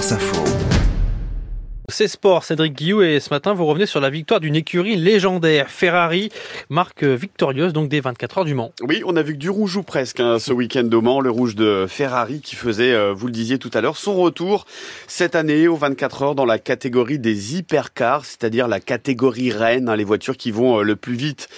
France Info. C'est sport, Cédric Guillou, et ce matin, vous revenez sur la victoire d'une écurie légendaire. Ferrari, marque victorieuse, donc des 24 heures du Mans. Oui, on a vu que du rouge ou presque hein, ce week-end au Mans, le rouge de Ferrari qui faisait, euh, vous le disiez tout à l'heure, son retour cette année aux 24 heures dans la catégorie des hypercars, c'est-à-dire la catégorie reine, hein, les voitures qui vont euh, le plus vite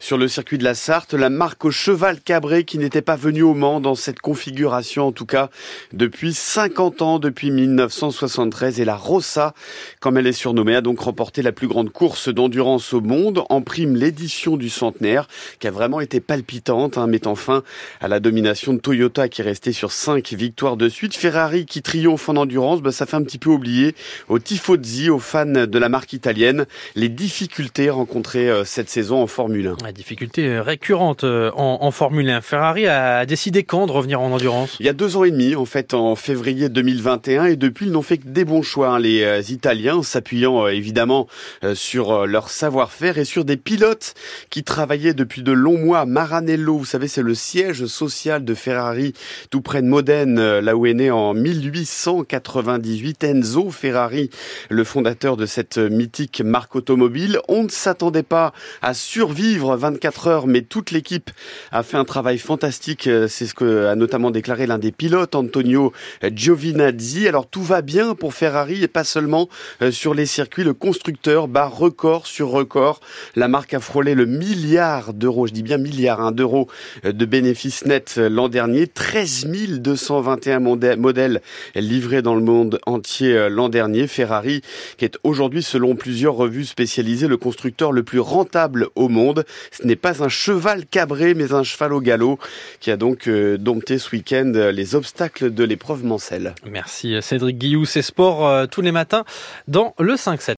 sur le circuit de la Sarthe. La marque au cheval cabré qui n'était pas venue au Mans dans cette configuration, en tout cas depuis 50 ans, depuis 1973, et la Rossa comme elle est surnommée, a donc remporté la plus grande course d'endurance au monde, en prime l'édition du centenaire, qui a vraiment été palpitante, hein, mettant fin à la domination de Toyota qui est restée sur cinq victoires de suite. Ferrari qui triomphe en endurance, bah, ça fait un petit peu oublier aux tifosi, aux fans de la marque italienne, les difficultés rencontrées euh, cette saison en Formule 1. Difficulté euh, récurrente euh, en, en Formule 1. Ferrari a décidé quand de revenir en endurance? Il y a deux ans et demi, en fait, en février 2021, et depuis, ils n'ont fait que des bons choix, hein, les Italiens Italiens, s'appuyant euh, évidemment euh, sur euh, leur savoir-faire et sur des pilotes qui travaillaient depuis de longs mois. Maranello, vous savez, c'est le siège social de Ferrari, tout près de Modène, là où est né en 1898 Enzo Ferrari, le fondateur de cette mythique marque automobile. On ne s'attendait pas à survivre 24 heures, mais toute l'équipe a fait un travail fantastique. C'est ce que a notamment déclaré l'un des pilotes, Antonio Giovinazzi. Alors tout va bien pour Ferrari et pas seulement euh, sur les circuits. Le constructeur bat record sur record. La marque a frôlé le milliard d'euros, je dis bien milliard hein, d'euros euh, de bénéfices nets euh, l'an dernier. 13 221 modèles livrés dans le monde entier l'an dernier. Ferrari, qui est aujourd'hui, selon plusieurs revues spécialisées, le constructeur le plus rentable au monde. Ce n'est pas un cheval cabré, mais un cheval au galop, qui a donc dompté ce week-end les obstacles de l'épreuve Mancelle. Merci Cédric Guillou, c'est sport tous les matins dans le 5-7.